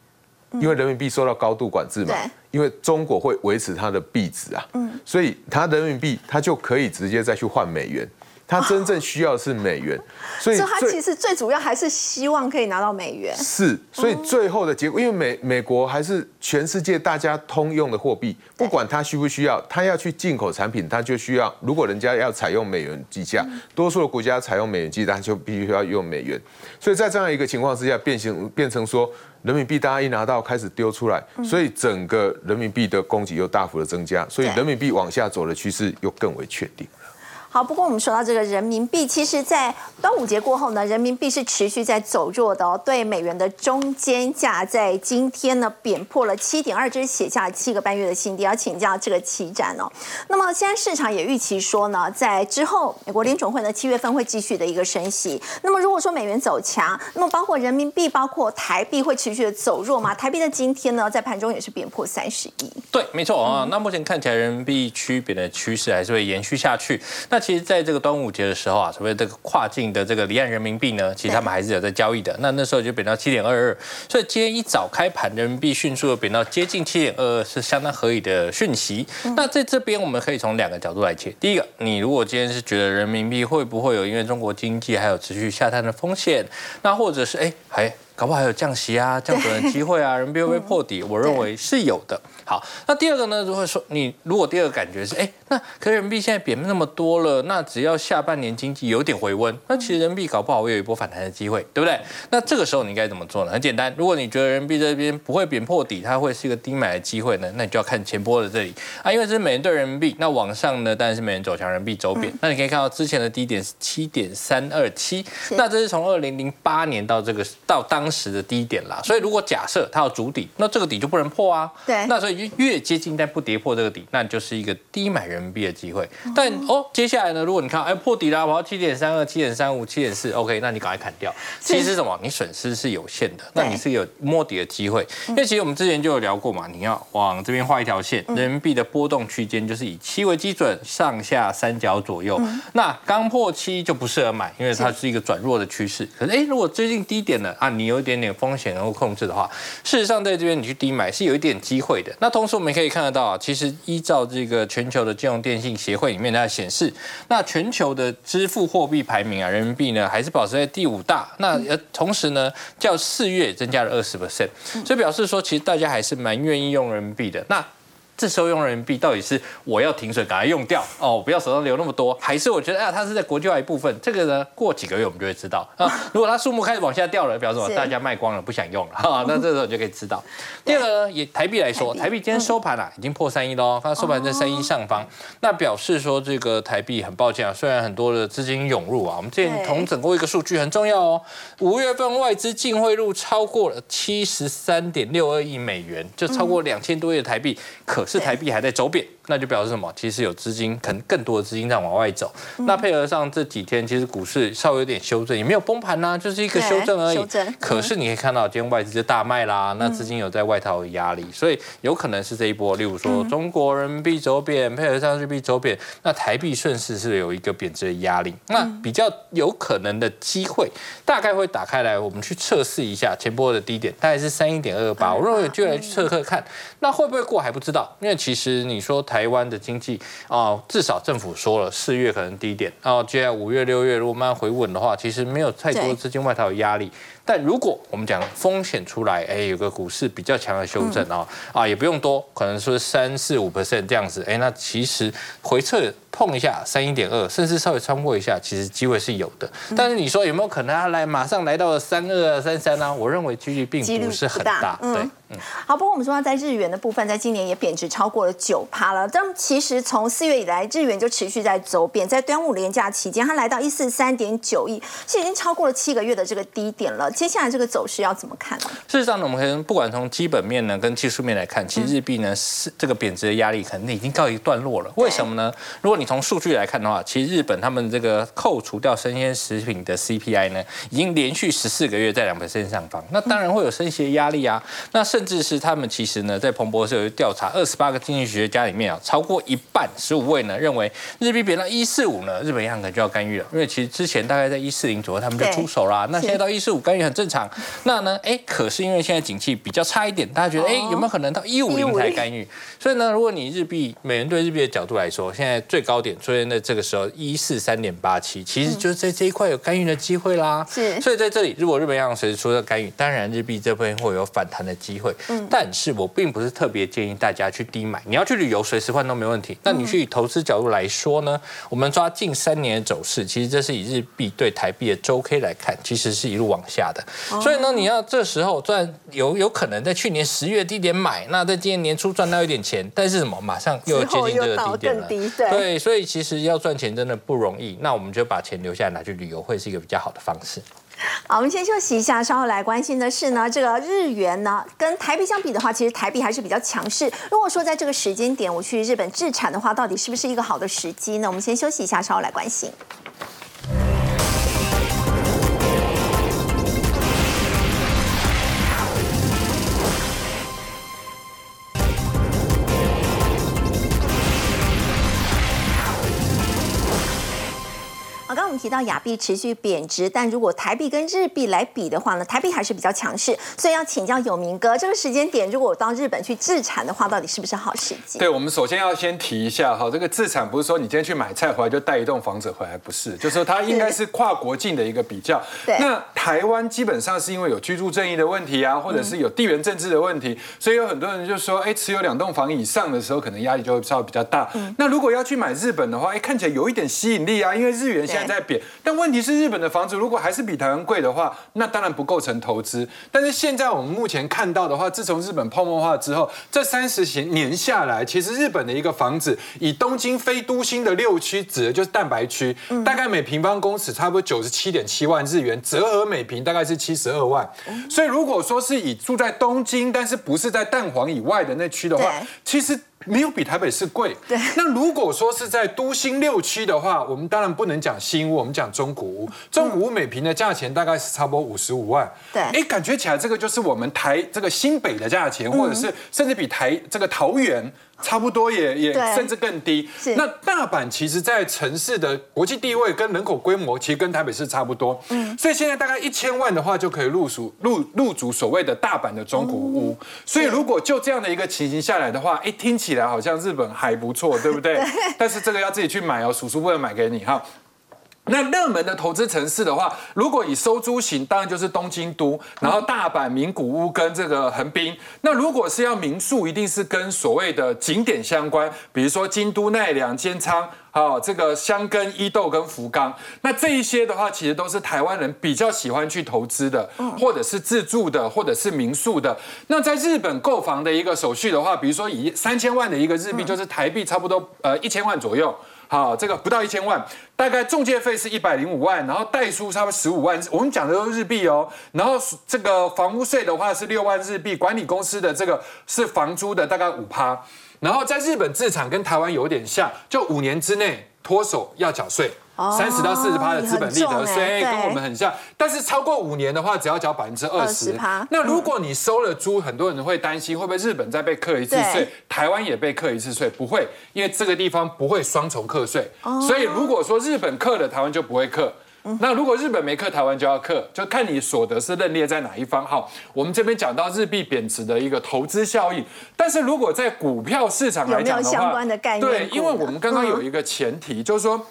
因为人民币受到高度管制嘛，因为中国会维持它的币值啊，嗯，所以他人民币他就可以直接再去换美元。他真正需要的是美元，所以他其实最主要还是希望可以拿到美元。是，所以最后的结果，因为美美国还是全世界大家通用的货币，不管他需不需要，他要去进口产品，他就需要。如果人家要采用美元计价，多数的国家采用美元计价，就必须要用美元。所以在这样一个情况之下，变形变成说人民币大家一拿到开始丢出来，所以整个人民币的供给又大幅的增加，所以人民币往下走的趋势又更为确定。好，不过我们说到这个人民币，其实，在端午节过后呢，人民币是持续在走弱的哦。对美元的中间价在今天呢贬破了七点二，这是写下了七个半月的新低。要请教这个期展哦。那么现在市场也预期说呢，在之后美国联总会呢七月份会继续的一个升息。那么如果说美元走强，那么包括人民币、包括台币会持续的走弱吗？台币的今天呢，在盘中也是贬破三十一。对，没错啊。那目前看起来人民币区别的趋势还是会延续下去。那其实，在这个端午节的时候啊，所谓这个跨境的这个离岸人民币呢，其实他们还是有在交易的。那那时候就贬到七点二二，所以今天一早开盘，人民币迅速的贬到接近七点二二，是相当合理的讯息。那在这边我们可以从两个角度来切。第一个，你如果今天是觉得人民币会不会有因为中国经济还有持续下探的风险，那或者是哎还搞不好还有降息啊、降准的机会啊，人民币会破底，我认为是有的。好，那第二个呢？如果说你如果第二个感觉是，哎，那可人民币现在贬那么多了，那只要下半年经济有点回温，那其实人民币搞不好会有一波反弹的机会，对不对？那这个时候你应该怎么做呢？很简单，如果你觉得人民币这边不会贬破底，它会是一个低买的机会呢，那你就要看前波的这里啊，因为这是美元兑人民币，那往上呢当然是美元走强，人民币走贬。那你可以看到之前的低点是七点三二七，那这是从二零零八年到这个到当时的低点啦。所以如果假设它有主底，那这个底就不能破啊。对，那所以就越接近。但不跌破这个底，那就是一个低买人民币的机会。但哦，接下来呢？如果你看，哎，破底了，跑到七点三二、七点三五、七点四，OK，那你赶快砍掉。其实什么？你损失是有限的，那你是有摸底的机会。因为其实我们之前就有聊过嘛，你要往这边画一条线，人民币的波动区间就是以七为基准，上下三角左右。那刚破七就不适合买，因为它是一个转弱的趋势。可是哎，如果最近低点了啊，你有一点点风险能够控制的话，事实上在这边你去低买是有一点机会的。那同时我们可以看得到啊，其实依照这个全球的金融电信协会里面它显示，那全球的支付货币排名啊，人民币呢还是保持在第五大。那同时呢，较四月增加了二十 percent，所以表示说其实大家还是蛮愿意用人民币的。那这时候用人民币到底是我要停损赶快用掉哦，不要手上留那么多，还是我觉得啊它是在国际化一部分？这个呢过几个月我们就会知道啊。如果它数目开始往下掉了，表示什么？大家卖光了不想用了哈，那这时候就可以知道。第二个呢，以台币来说，台币今天收盘了已经破三亿喽，它收盘在三亿上方，那表示说这个台币很抱歉啊，虽然很多的资金涌入啊，我们之前同整过一个数据很重要哦，五月份外资净汇入超过了七十三点六二亿美元，就超过两千多亿的台币，可是台币还在走贬。那就表示什么？其实有资金，可能更多的资金在往外走。那配合上这几天，其实股市稍微有点修正，也没有崩盘呐，就是一个修正而已。可是你可以看到，今天外资就大卖啦，那资金有在外逃的压力，所以有可能是这一波。例如说，中国人民币走贬，配合上人民币走贬，那台币顺势是有一个贬值的压力。那比较有可能的机会，大概会打开来，我们去测试一下前波的低点，大概是三一点二八。我认为就来测测看，那会不会过还不知道，因为其实你说。台湾的经济啊，至少政府说了，四月可能低点，然后接下来五月、六月如果慢慢回稳的话，其实没有太多资金外逃的压力。但如果我们讲风险出来，哎，有个股市比较强的修正啊，啊，也不用多，可能说三四五 percent 这样子，哎，那其实回撤碰一下三一点二，甚至稍微穿过一下，其实机会是有的。但是你说有没有可能它来马上来到了三二三三呢？我认为几率并不是很大。对，嗯。好，不过我们说在日元的部分，在今年也贬值超过了九趴了。但其实从四月以来，日元就持续在走贬，在端午连假期间，它来到一四三点九亿，是已经超过了七个月的这个低点了。接下来这个走势要怎么看呢？事实上呢，我们可能不管从基本面呢跟技术面来看，其实日币呢是这个贬值的压力可能已经告一段落了。为什么呢？如果你从数据来看的话，其实日本他们这个扣除掉生鲜食品的 CPI 呢，已经连续十四个月在两 percent 上方，那当然会有升息的压力啊。那甚至是他们其实呢，在彭博社有调查，二十八个经济学家里面啊，超过一半十五位呢认为日币贬到一四五呢，日本央行可能就要干预了，因为其实之前大概在一四零左右他们就出手啦，那现在到一四五干预很正常。那呢？哎，可是因为现在景气比较差一点，大家觉得哎，有没有可能到一五零才干预？所以呢，如果你日币美元对日币的角度来说，现在最高点出现在这个时候一四三点八七，其实就是在这一块有干预的机会啦。是，所以在这里，如果日本央行随时出了干预，当然日币这边会有反弹的机会。嗯，但是我并不是特别建议大家去低买。你要去旅游，随时换都没问题。那你去以投资角度来说呢？我们抓近三年的走势，其实这是以日币对台币的周 K 来看，其实是一路往下的。所以呢，你要。这时候赚有有可能在去年十月低点买，那在今年年初赚到一点钱，但是什么马上又接近这个低点了，对，所以其实要赚钱真的不容易。那我们就把钱留下来拿去旅游，会是一个比较好的方式。好，我们先休息一下，稍后来关心的是呢，这个日元呢跟台币相比的话，其实台币还是比较强势。如果说在这个时间点我去日本置产的话，到底是不是一个好的时机呢？我们先休息一下，稍后来关心。刚刚我们提到亚币持续贬值，但如果台币跟日币来比的话呢，台币还是比较强势。所以要请教有明哥，这个时间点如果我到日本去自产的话，到底是不是好时机？对，我们首先要先提一下哈，这个自产不是说你今天去买菜回来就带一栋房子回来，不是，就是说它应该是跨国境的一个比较。对。那台湾基本上是因为有居住正义的问题啊，或者是有地缘政治的问题，所以有很多人就说，哎，持有两栋房以上的时候，可能压力就会稍微比较大。嗯。那如果要去买日本的话，哎，看起来有一点吸引力啊，因为日元现在在贬，但问题是，日本的房子如果还是比台湾贵的话，那当然不构成投资。但是现在我们目前看到的话，自从日本泡沫化之后，这三十年下来，其实日本的一个房子，以东京非都心的六区，指的就是蛋白区，大概每平方公尺差不多九十七点七万日元，折合每平大概是七十二万。所以如果说是以住在东京，但是不是在蛋黄以外的那区的话，其实。没有比台北市贵。对。那如果说是在都心六区的话，我们当然不能讲新屋，我们讲中古屋。中古屋每平的价钱大概是差不多五十五万。对。哎，感觉起来这个就是我们台这个新北的价钱，或者是甚至比台这个桃园差不多也也甚至更低。那大阪其实在城市的国际地位跟人口规模，其实跟台北市差不多。嗯，所以现在大概一千万的话，就可以入属入入主所谓的大阪的中古屋。所以如果就这样的一个情形下来的话，哎，听起来好像日本还不错，对不对？但是这个要自己去买哦，叔叔不能买给你哈。那热门的投资城市的话，如果以收租型，当然就是东京都，然后大阪、名古屋跟这个横滨。那如果是要民宿，一定是跟所谓的景点相关，比如说京都、奈良、尖仓，好、这个香根、伊豆跟福冈。那这一些的话，其实都是台湾人比较喜欢去投资的，或者是自住的，或者是民宿的。那在日本购房的一个手续的话，比如说以三千万的一个日币，就是台币差不多呃一千万左右。好，这个不到一千万，大概中介费是一百零五万，然后代书差不多十五万，我们讲的都是日币哦。然后这个房屋税的话是六万日币，管理公司的这个是房租的大概五趴。然后在日本自产跟台湾有点像，就五年之内脱手要缴税。三十到四十趴的资本利得税，跟我们很像，但是超过五年的话，只要缴百分之二十。那如果你收了租，很多人会担心会不会日本再被课一次对税，台湾也被课一次税？不会，因为这个地方不会双重课税。哦所以如果说日本课了，台湾就不会课。嗯那如果日本没课，台湾就要课，就看你所得是认列在哪一方。好，我们这边讲到日币贬值的一个投资效益，但是如果在股票市场来讲的话，有没有相关的概念对，因为我们刚刚嗯有一个前提，就是说。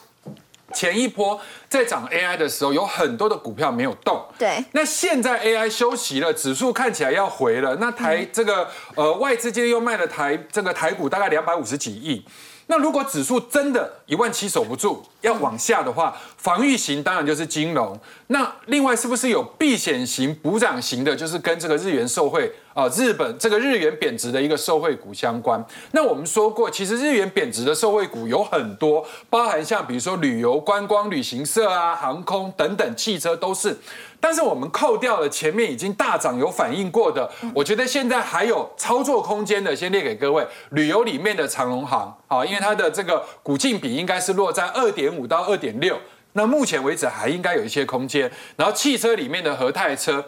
前一波在涨 AI 的时候，有很多的股票没有动。对那现在 AI 休息了，指数看起来要回了。那台这个呃外资今天又卖了台这个台股大概两百五十几亿。那如果指数真的一万七守不住，要往下的话，防御型当然就是金融。那另外是不是有避险型、补涨型的，就是跟这个日元受惠啊、日本这个日元贬值的一个受惠股相关？那我们说过，其实日元贬值的受惠股有很多，包含像比如说旅游、观光、旅行社啊、航空等等，汽车都是。但是我们扣掉了前面已经大涨有反应过的，我觉得现在还有操作空间的，先列给各位。旅游里面的长隆行啊，因为它的这个股净比应该是落在二点五到二点六，那目前为止还应该有一些空间。然后汽车里面的和泰车。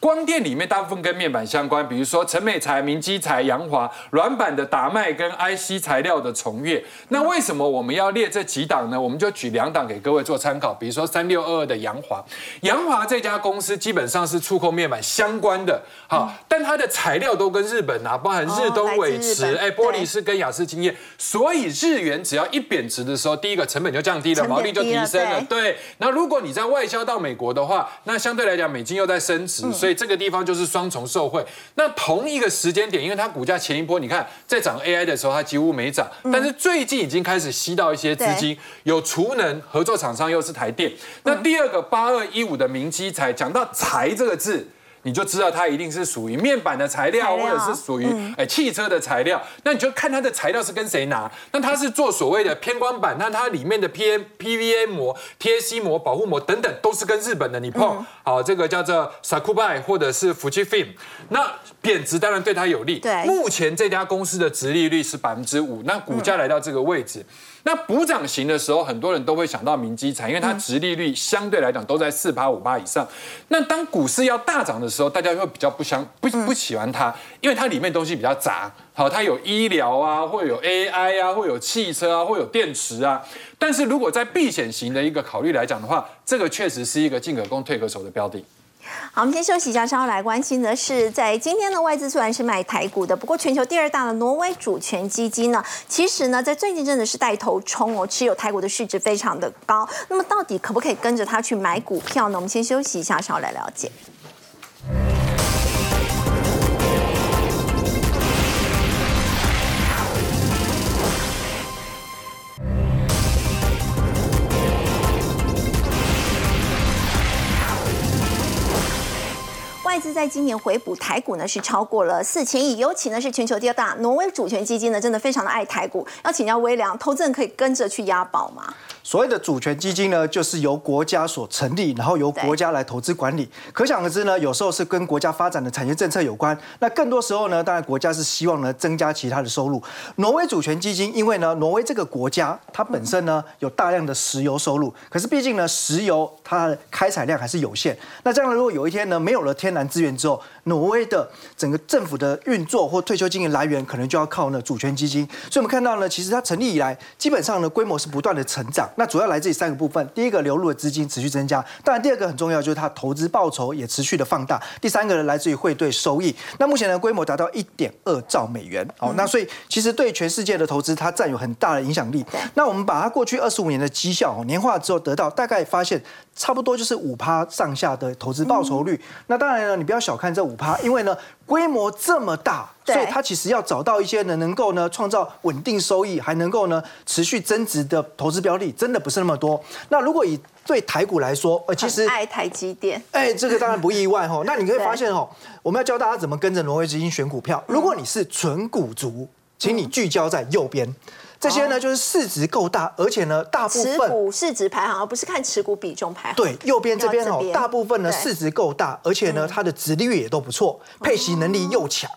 光电里面大部分跟面板相关，比如说陈美材、明基材、扬华；软板的达麦跟 IC 材料的重越。那为什么我们要列这几档呢？我们就举两档给各位做参考，比如说三六二二的扬华，扬华这家公司基本上是触控面板相关的，好，但它的材料都跟日本啊，包含日东伟驰，哦来自日本哎，玻璃是跟雅士经验，所以日元只要一贬值的时候，第一个成本就降低了，毛利就提升了，对对。那如果你在外销到美国的话，那相对来讲美金又在升值，所以这个地方就是双重受惠。那同一个时间点，因为它股价前一波你看在涨 AI 的时候，它几乎没涨，但是最近已经开始吸到一些资金，有储能合作厂商又是台电。那第二个八二一五的明基材，讲到材这个字。你就知道它一定是属于面板的材料，或者是属于哎汽车的材料。那你就看它的材料是跟谁拿。那它是做所谓的偏光板，那它里面的 P M P V A 膜、T A C 膜、保护膜等等，都是跟日本的你碰。好，这个叫做 Sakubai 或者是 Fujifilm。那贬值当然对它有利。对目前这家公司的殖利率是百分之五，那股价来到这个位置。那补涨型的时候，很多人都会想到明基产，因为它殖利率相对来讲都在四趴五趴以上。那当股市要大涨的时候，大家会比较不相不不喜欢它，因为它里面东西比较杂。好，它有医疗啊，会有 AI 啊，会有汽车啊，会有电池啊。但是如果在避险型的一个考虑来讲的话，这个确实是一个进可攻退可守的标的。好，我们先休息一下，稍后来关心的是，在今天的外资虽然是买台股的，不过全球第二大的挪威主权基金呢，其实呢在最近真的是带头冲哦，持有台股的市值非常的高。那么到底可不可以跟着他去买股票呢？我们先休息一下，稍后来了解。外资在今年回补台股呢是超过了四千亿，尤其呢是全球第二大挪威主权基金呢，真的非常的爱台股。要请教微良，投资人可以跟着去押宝吗？所谓的主权基金呢，就是由国家所成立，然后由国家来投资管理。可想而知呢，有时候是跟国家发展的产业政策有关。那更多时候呢，当然国家是希望呢增加其他的收入。挪威主权基金，因为呢，挪威这个国家它本身呢有大量的石油收入，可是毕竟呢，石油它的开采量还是有限。那这样如果有一天呢，没有了天然资源之后，挪威的整个政府的运作或退休金的来源，可能就要靠呢主权基金。所以我们看到呢，其实它成立以来，基本上呢规模是不断的成长。那主要来自于三个部分：第一个流入的资金持续增加；当然第二个很重要，就是它投资报酬也持续的放大；第三个呢来自于汇兑收益。那目前呢规模达到一点二兆美元。好，那所以其实对全世界的投资，它占有很大的影响力。那我们把它过去二十五年的绩效年化之后，得到大概发现差不多就是五趴上下的投资报酬率。那当然呢，你不要小看这五趴，因为呢规模这么大，所以它其实要找到一些呢能够呢创造稳定收益，还能够呢持续增值的投资标的，真的不是那么多。那如果以对台股来说，呃，其实爱台积电，哎，这个当然不意外哈。那你可以发现哦，我们要教大家怎么跟着挪威基金选股票。如果你是纯股族，请你聚焦在右边。这些呢，就是市值够大，而且呢，大部持分股市值排行，而不是看持股比重排行。对右边这边哦大部分呢市值够大，而且呢它的殖利率也都不错，配息能力又强。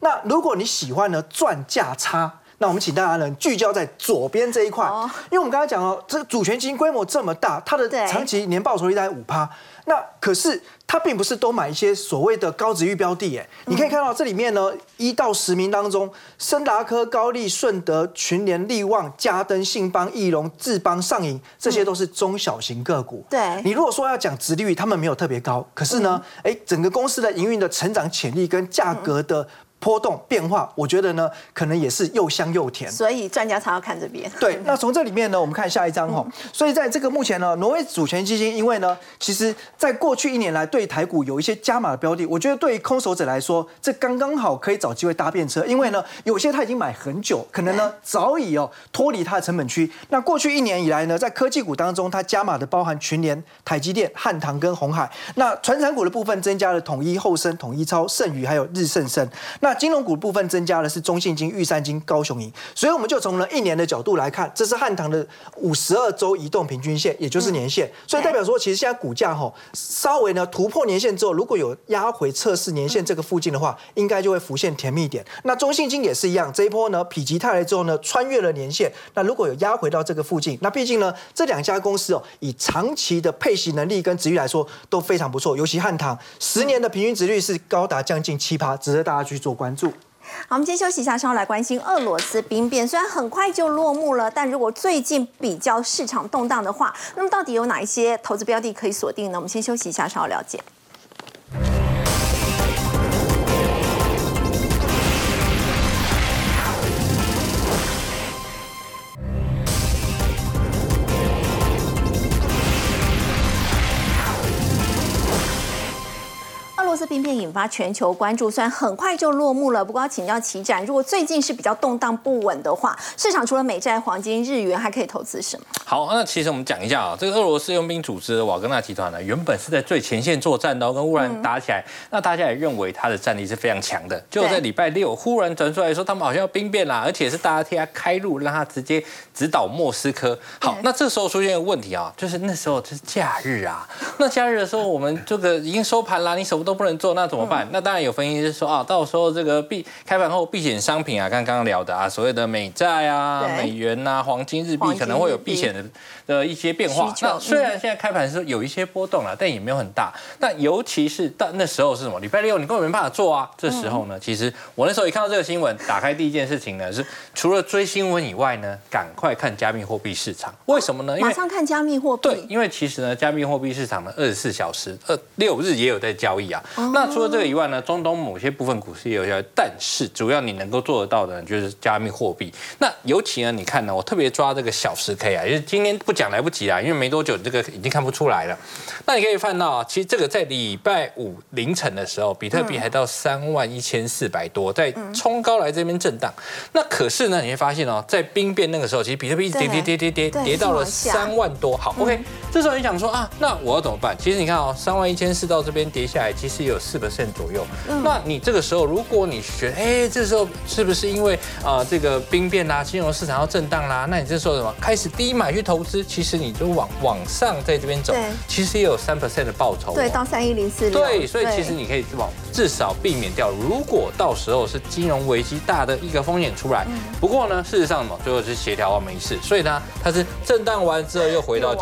那如果你喜欢呢赚价差。那我们请大家呢聚焦在左边这一块，哦因为我们刚才讲哦，这个主权基金规模这么大，它的对长期年报酬率大概五趴。那可是它并不是都买一些所谓的高值域标的，哎，你可以看到这里面呢，一到十名当中，森达科、高利、顺德、群联、利旺、嘉登、信邦、翼龙、智邦、上银，这些都是中小型个股。对。你如果说要讲值利率，他们没有特别高，可是呢，嗯。哎、整个公司的营运的成长潜力跟价格的波动变化，我觉得呢，可能也是又香又甜。所以专家才要看这边。对，那从这里面呢，我们看下一张哈。所以在这个目前呢，挪威主权基金，因为呢，其实在过去一年来对台股有一些加码的标的，我觉得对于空手者来说，这刚刚好可以找机会搭便车，因为呢，有些他已经买很久，可能呢早已哦脱离它的成本区。那过去一年以来呢，在科技股当中，它加码的包含群联、台积电、汉唐跟红海。那传产股的部分增加了统一、后生、统一超、盛宇还有日盛生。那金融股部分增加的是中信金、玉山金、高雄银。所以我们就从了一年的角度来看，这是汉唐的五十二周移动平均线，也就是年线。所以代表说，其实现在股价哈稍微呢突破年线之后，如果有压回测试年线这个附近的话，应该就会浮现甜蜜点。那中信金也是一样，这一波呢否极泰来之后呢，穿越了年线。那如果有压回到这个附近，那毕竟呢这两家公司哦，以长期的配息能力跟值率来说都非常不错，尤其汉唐十年的平均值率是高达将近七趴，值得大家去做关注。好，我们先休息一下，稍后来关心俄罗斯兵变。虽然很快就落幕了，但如果最近比较市场动荡的话，那么到底有哪一些投资标的可以锁定呢？我们先休息一下，稍后了解。兵变引发全球关注，虽然很快就落幕了，不过要请教齐展，如果最近是比较动荡不稳的话，市场除了美债、黄金、日元，还可以投资什么？好，那其实我们讲一下啊，这个俄罗斯佣兵组织的瓦格纳集团呢，原本是在最前线作战的哦，跟乌克兰打起来，那大家也认为他的战力是非常强的。就在礼拜六，忽然传出来说他们好像要兵变啦，而且是大家替他开路，让他直接直捣莫斯科。好，那这时候出现一个问题啊，就是那时候就是假日啊，那假日的时候我们这个已经收盘啦，你什么都不能做，那怎么办？那当然有分析是说啊，到时候这个避开盘后避险商品啊，刚刚聊的啊，所谓的美债啊、美元呐、黄金、日币可能会有避险的的一些变化那虽然现在开盘是有一些波动了，但也没有很大。那尤其是到那时候是什么？礼拜六你根本没办法做啊。这时候呢，其实我那时候一看到这个新闻，打开第一件事情呢是除了追新闻以外呢，赶快看加密货币市场。为什么呢？因为马上看加密货币对，因为其实呢，加密货币市场呢，二十四小时、二六日也有在交易啊。哦那除了这个以外呢，中东某些部分股市也有但是主要你能够做得到的呢，就是加密货币。那尤其呢，你看呢，我特别抓这个小时 K 啊，因为今天不讲来不及啊，因为没多久这个已经看不出来了。那你可以看到啊，其实这个在礼拜五凌晨的时候，比特币还到三万一千四百多，在冲高来这边震荡。那可是呢，你会发现哦，在兵变那个时候，其实比特币一直跌跌跌跌跌跌到了三万多。好，OK，这时候你想说啊，那我要怎么办？其实你看哦，三万一千四到这边跌下来，其实有四 percent 左右。那你这个时候，如果你觉得，哎，这时候是不是因为啊这个兵变啦，金融市场要震荡啦？那你这时候什么开始低买去投资，其实你就往往上在这边走对，其实也有三 percent 的报酬哦。对，到三一零四六。对，所以其实你可以往至少避免掉，如果到时候是金融危机大的一个风险出来。不过呢，事实上嘛，最后是协调完没事，所以呢，它是震荡完之后又回到阶